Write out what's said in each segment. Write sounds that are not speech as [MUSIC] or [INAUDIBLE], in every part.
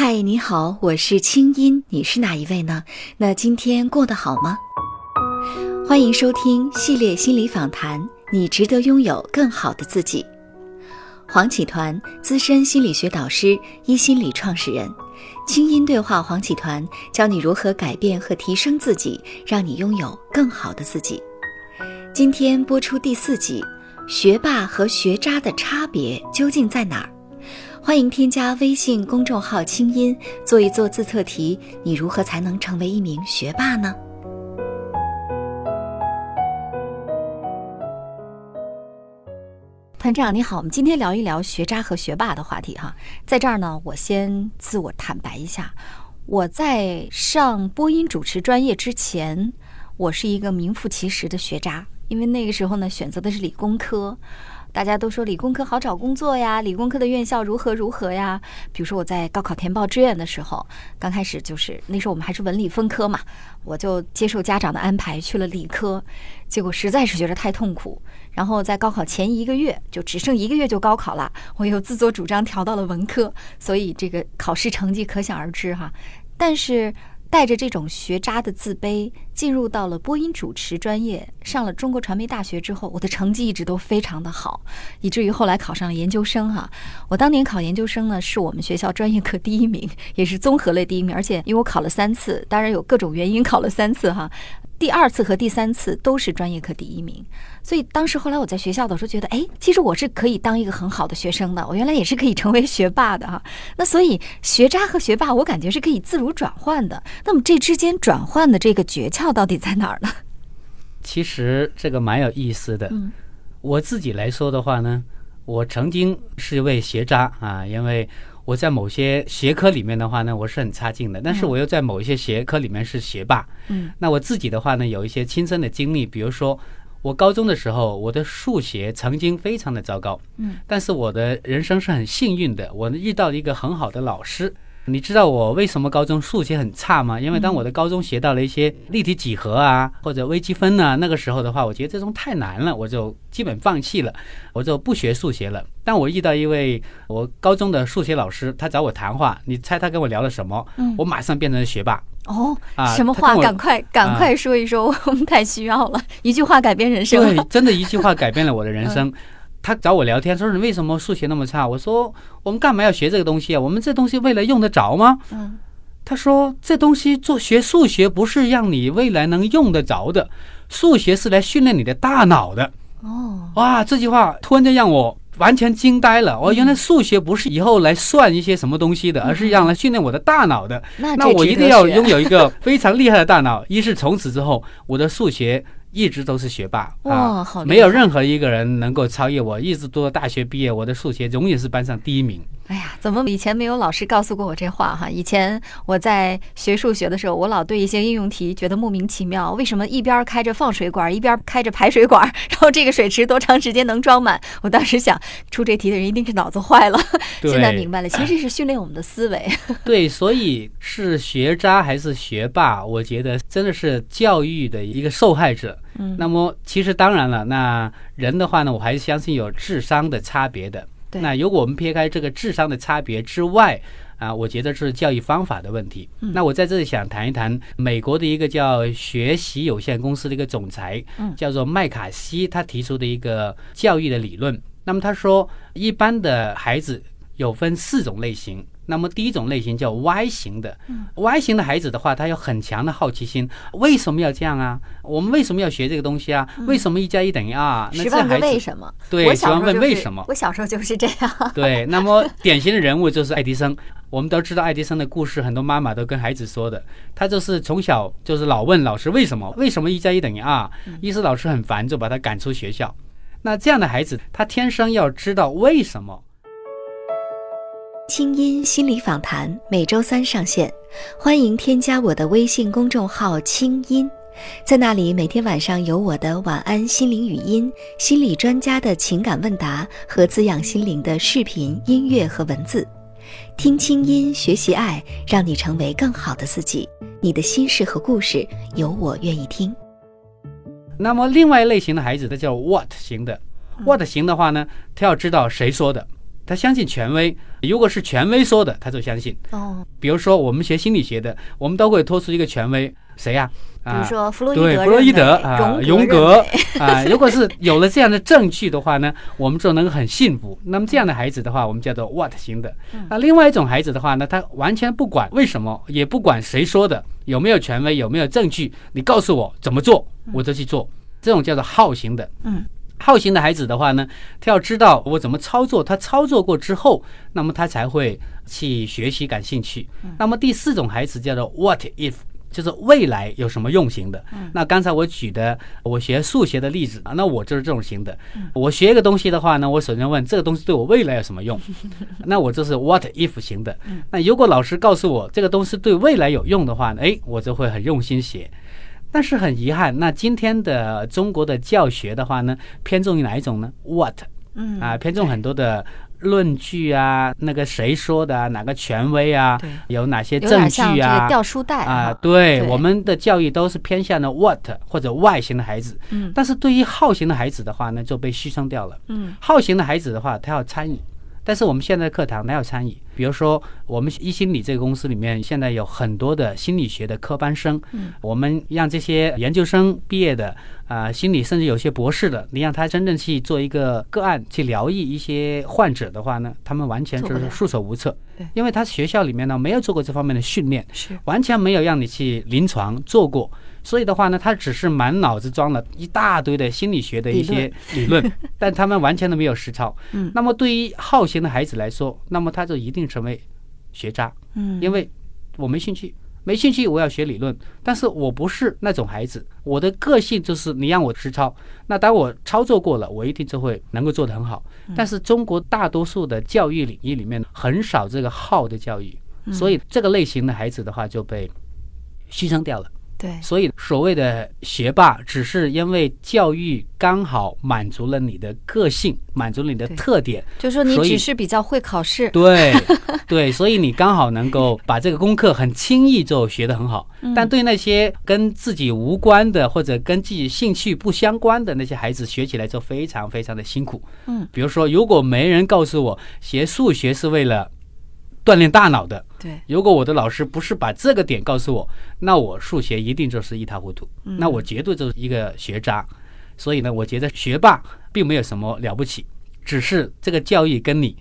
嗨，你好，我是清音，你是哪一位呢？那今天过得好吗？欢迎收听系列心理访谈，你值得拥有更好的自己。黄启团，资深心理学导师，一心理创始人，清音对话黄启团，教你如何改变和提升自己，让你拥有更好的自己。今天播出第四集，学霸和学渣的差别究竟在哪儿？欢迎添加微信公众号“清音”，做一做自测题。你如何才能成为一名学霸呢？团长你好，我们今天聊一聊学渣和学霸的话题哈。在这儿呢，我先自我坦白一下，我在上播音主持专业之前，我是一个名副其实的学渣，因为那个时候呢，选择的是理工科。大家都说理工科好找工作呀，理工科的院校如何如何呀？比如说我在高考填报志愿的时候，刚开始就是那时候我们还是文理分科嘛，我就接受家长的安排去了理科，结果实在是觉得太痛苦。然后在高考前一个月，就只剩一个月就高考了，我又自作主张调到了文科，所以这个考试成绩可想而知哈。但是。带着这种学渣的自卑，进入到了播音主持专业，上了中国传媒大学之后，我的成绩一直都非常的好，以至于后来考上了研究生哈。我当年考研究生呢，是我们学校专业课第一名，也是综合类第一名，而且因为我考了三次，当然有各种原因考了三次哈。第二次和第三次都是专业课第一名，所以当时后来我在学校的时候觉得，哎，其实我是可以当一个很好的学生的，我原来也是可以成为学霸的哈。那所以学渣和学霸，我感觉是可以自如转换的。那么这之间转换的这个诀窍到底在哪儿呢？其实这个蛮有意思的。嗯，我自己来说的话呢，我曾经是一位学渣啊，因为。我在某些学科里面的话呢，我是很差劲的，但是我又在某一些学科里面是学霸。嗯，那我自己的话呢，有一些亲身的经历，比如说我高中的时候，我的数学曾经非常的糟糕。嗯，但是我的人生是很幸运的，我遇到了一个很好的老师。你知道我为什么高中数学很差吗？因为当我的高中学到了一些立体几何啊，或者微积分啊，那个时候的话，我觉得这种太难了，我就基本放弃了，我就不学数学了。但我遇到一位我高中的数学老师，他找我谈话，你猜他跟我聊了什么？嗯，我马上变成了学霸。哦，啊，什么话？赶快赶快说一说，我们太需要了，一句话改变人生。对，真的一句话改变了我的人生。[LAUGHS] 他找我聊天，说你为什么数学那么差？我说我们干嘛要学这个东西啊？我们这东西未来用得着吗？嗯，他说这东西做学数学不是让你未来能用得着的，数学是来训练你的大脑的。哦，哇，这句话突然间让我完全惊呆了。哦，原来数学不是以后来算一些什么东西的，而是让来训练我的大脑的。那我一定要 [LAUGHS] 拥有一个非常厉害的大脑。一是从此之后，我的数学。一直都是学霸啊，没有任何一个人能够超越我。一直读到大学毕业，我的数学永远是班上第一名。哎呀，怎么以前没有老师告诉过我这话哈？以前我在学数学的时候，我老对一些应用题觉得莫名其妙，为什么一边开着放水管，一边开着排水管，[LAUGHS] 然后这个水池多长时间能装满？我当时想，出这题的人一定是脑子坏了。[LAUGHS] 现在明白了，其实是训练我们的思维。[LAUGHS] 对，所以是学渣还是学霸，我觉得真的是教育的一个受害者。嗯，那么其实当然了，那人的话呢，我还是相信有智商的差别的。那如果我们撇开这个智商的差别之外，啊，我觉得是教育方法的问题。那我在这里想谈一谈美国的一个叫学习有限公司的一个总裁，叫做麦卡锡，他提出的一个教育的理论。那么他说，一般的孩子有分四种类型。那么第一种类型叫 Y 型的，Y 型的孩子的话，他有很强的好奇心。为什么要这样啊？我们为什么要学这个东西啊？为什么一加一等于二？十万个为什么？对，喜欢问为什么？我小时候就是这样。对，那么典型的人物就是爱迪生。我们都知道爱迪生的故事，很多妈妈都跟孩子说的。他就是从小就是老问老师为什么？为什么一加一等于二？意思老师很烦，就把他赶出学校。那这样的孩子，他天生要知道为什么。清音心理访谈每周三上线，欢迎添加我的微信公众号“清音”，在那里每天晚上有我的晚安心灵语音、心理专家的情感问答和滋养心灵的视频、音乐和文字。听清音，学习爱，让你成为更好的自己。你的心事和故事，有我愿意听。那么，另外一类型的孩子，他叫 What 型的。What 型的话呢，他要知道谁说的。他相信权威。如果是权威说的，他就相信。哦，比如说我们学心理学的，我们都会托出一个权威，谁呀、比如说弗洛伊对，德弗洛伊德啊，荣荣格啊，[LAUGHS] 如果是有了这样的证据的话呢，我们就能很幸福。那么这样的孩子的话，我们叫做 what 型的。那另外一种孩子的话呢，他完全不管为什么，也不管谁说的，有没有权威，有没有证据，你告诉我怎么做，我就去做。这种叫做好型的。嗯。好型的孩子的话呢，他要知道我怎么操作，他操作过之后，那么他才会去学习感兴趣。那么第四种孩子叫做 what if，就是未来有什么用型的。那刚才我举的我学数学的例子啊，那我就是这种型的。我学一个东西的话呢，我首先问这个东西对我未来有什么用，[LAUGHS] 那我就是 what if 型的。那如果老师告诉我这个东西对未来有用的话呢，诶，我就会很用心学。但是很遗憾，那今天的中国的教学的话呢，偏重于哪一种呢？What 嗯啊，偏重很多的论据啊，那个谁说的啊，哪个权威啊，有哪些有证点像这个据啊？掉书袋啊，哈对，对我们的教育都是偏向的 what 或者 why 型的孩子，嗯但是对于好型的孩子的话呢，就被牺牲掉了。嗯好型的孩子的话，他要参与，但是我们现在的课堂他要参与。比如说，我们一心理这个公司里面，现在有很多的心理学的科班生，嗯。我们让这些研究生毕业的啊、心理甚至有些博士的，你让他真正去做一个个案去疗愈一些患者的话呢，他们完全就是束手无策。对，因为他学校里面呢没有做过这方面的训练，是。完全没有让你去临床做过，所以的话呢，他只是满脑子装了一大堆的心理学的一些理论，[LAUGHS] 但他们完全都没有实操。嗯那么对于好学的孩子来说，那么他就一定成为学渣，嗯因为我没兴趣，没兴趣我要学理论，但是我不是那种孩子，我的个性就是你让我实操，那当我操作过了，我一定就会能够做得很好。但是中国大多数的教育领域里面很少这个好的教育，所以这个类型的孩子的话就被牺牲掉了。对。所以所谓的学霸，只是因为教育刚好满足了你的个性，满足了你的特点，就说你只是比较会考试，对对，所以你刚好能够把这个功课很轻易就学得很好。嗯。但对那些跟自己无关的或者跟自己兴趣不相关的那些孩子，学起来就非常非常的辛苦。嗯，比如说，如果没人告诉我学数学是为了锻炼大脑的，对。如果我的老师不是把这个点告诉我，那我数学一定就是一塌糊涂，嗯。那我绝对就是一个学渣。所以呢，我觉得学霸并没有什么了不起，只是这个教育跟你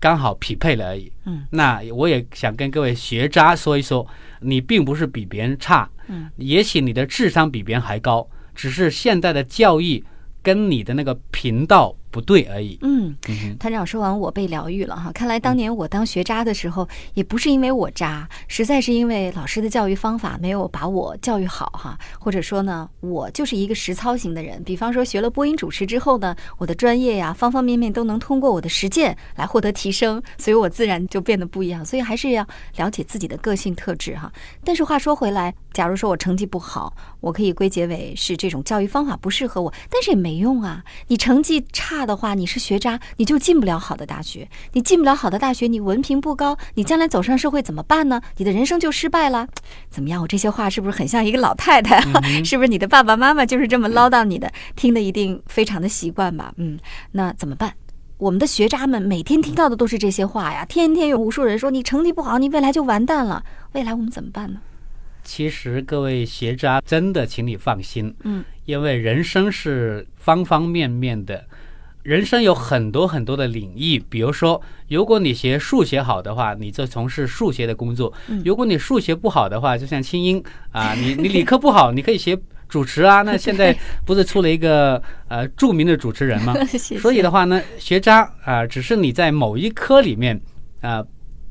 刚好匹配了而已。嗯，那我也想跟各位学渣说一说，你并不是比别人差，嗯，也许你的智商比别人还高，只是现在的教育跟你的那个频道不对而已。嗯。团长说完，我被疗愈了哈。看来当年我当学渣的时候，也不是因为我渣，实在是因为老师的教育方法没有把我教育好哈。或者说呢，我就是一个实操型的人。比方说，学了播音主持之后呢，我的专业呀，方方面面都能通过我的实践来获得提升，所以我自然就变得不一样。所以还是要了解自己的个性特质哈。但是话说回来，假如说我成绩不好，我可以归结为是这种教育方法不适合我，但是也没用啊。你成绩差的话，你是学渣，你就进不了好的大学。你进不了好的大学，你文凭不高，你将来走上社会怎么办呢？你的人生就失败了。怎么样？我这些话是不是很像一个老太太？[LAUGHS] 是不是你的爸爸妈妈就是这么唠叨你的？听的一定非常的习惯吧？嗯，那怎么办？我们的学渣们每天听到的都是这些话呀，天天有无数人说你成绩不好，你未来就完蛋了。未来我们怎么办呢？其实各位学渣真的，请你放心，嗯，因为人生是方方面面的，人生有很多很多的领域。比如说，如果你学数学好的话，你就从事数学的工作；嗯如果你数学不好的话，就像清音啊，[LAUGHS] 你你理科不好，你可以学主持啊。那现在不是出了一个呃著名的主持人吗？所以的话呢，学渣啊、只是你在某一科里面啊、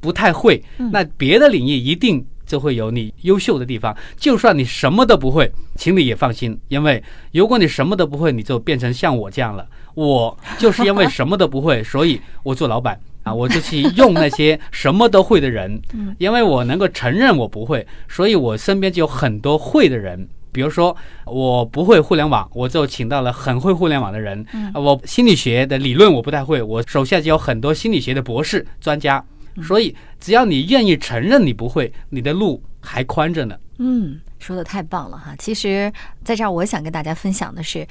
不太会，嗯那别的领域一定就会有你优秀的地方。就算你什么都不会，请你也放心，因为如果你什么都不会，你就变成像我这样了。我就是因为什么都不会，所以我做老板 [LAUGHS] 啊，我就去用那些什么都会的人，因为我能够承认我不会，所以我身边就有很多会的人。比如说，我不会互联网，我就请到了很会互联网的人。我心理学的理论我不太会，我手下就有很多心理学的博士专家。所以，只要你愿意承认你不会，你的路还宽着呢。嗯，说的太棒了哈！其实，在这儿我想跟大家分享的是，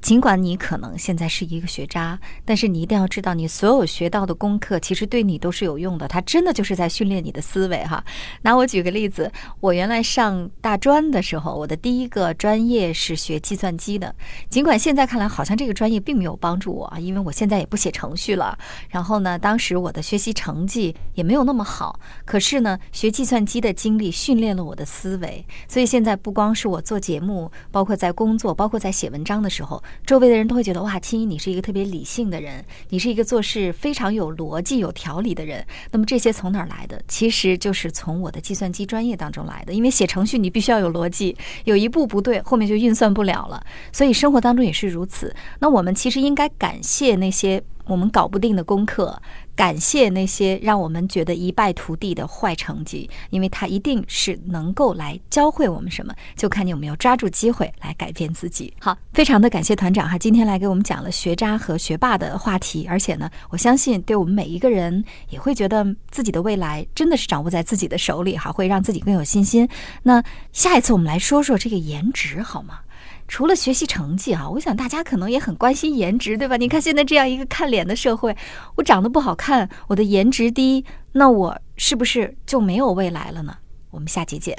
尽管你可能现在是一个学渣，但是你一定要知道，你所有学到的功课其实对你都是有用的。它真的就是在训练你的思维哈。拿我举个例子，我原来上大专的时候，我的第一个专业是学计算机的。尽管现在看来好像这个专业并没有帮助我啊，因为我现在也不写程序了。然后呢，当时我的学习成绩也没有那么好。可是呢，学计算机的经历训练了我的思维，所以现在不光是我做节目，包括在工作，包括在写文章的时候。周围的人都会觉得哇，青衣你是一个特别理性的人，你是一个做事非常有逻辑、有条理的人。那么这些从哪儿来的？其实就是从我的计算机专业当中来的。因为写程序你必须要有逻辑，有一步不对，后面就运算不了了。所以生活当中也是如此。那我们其实应该感谢那些。我们搞不定的功课，感谢那些让我们觉得一败涂地的坏成绩，因为它一定是能够来教会我们什么，就看你有没有抓住机会来改变自己。好，非常的感谢团长哈，今天来给我们讲了学渣和学霸的话题，而且呢，我相信对我们每一个人也会觉得自己的未来真的是掌握在自己的手里哈，会让自己更有信心。那下一次我们来说说这个颜值好吗？除了学习成绩啊，我想大家可能也很关心颜值，对吧？你看现在这样一个看脸的社会，我长得不好看，我的颜值低，那我是不是就没有未来了呢？我们下集见。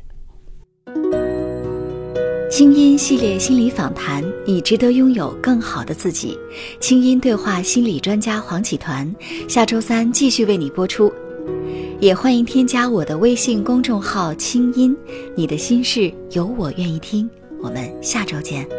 清音系列心理访谈，你值得拥有更好的自己。清音对话心理专家黄启团，下周三继续为你播出。也欢迎添加我的微信公众号“清音”，你的心事有我愿意听。我们下周见。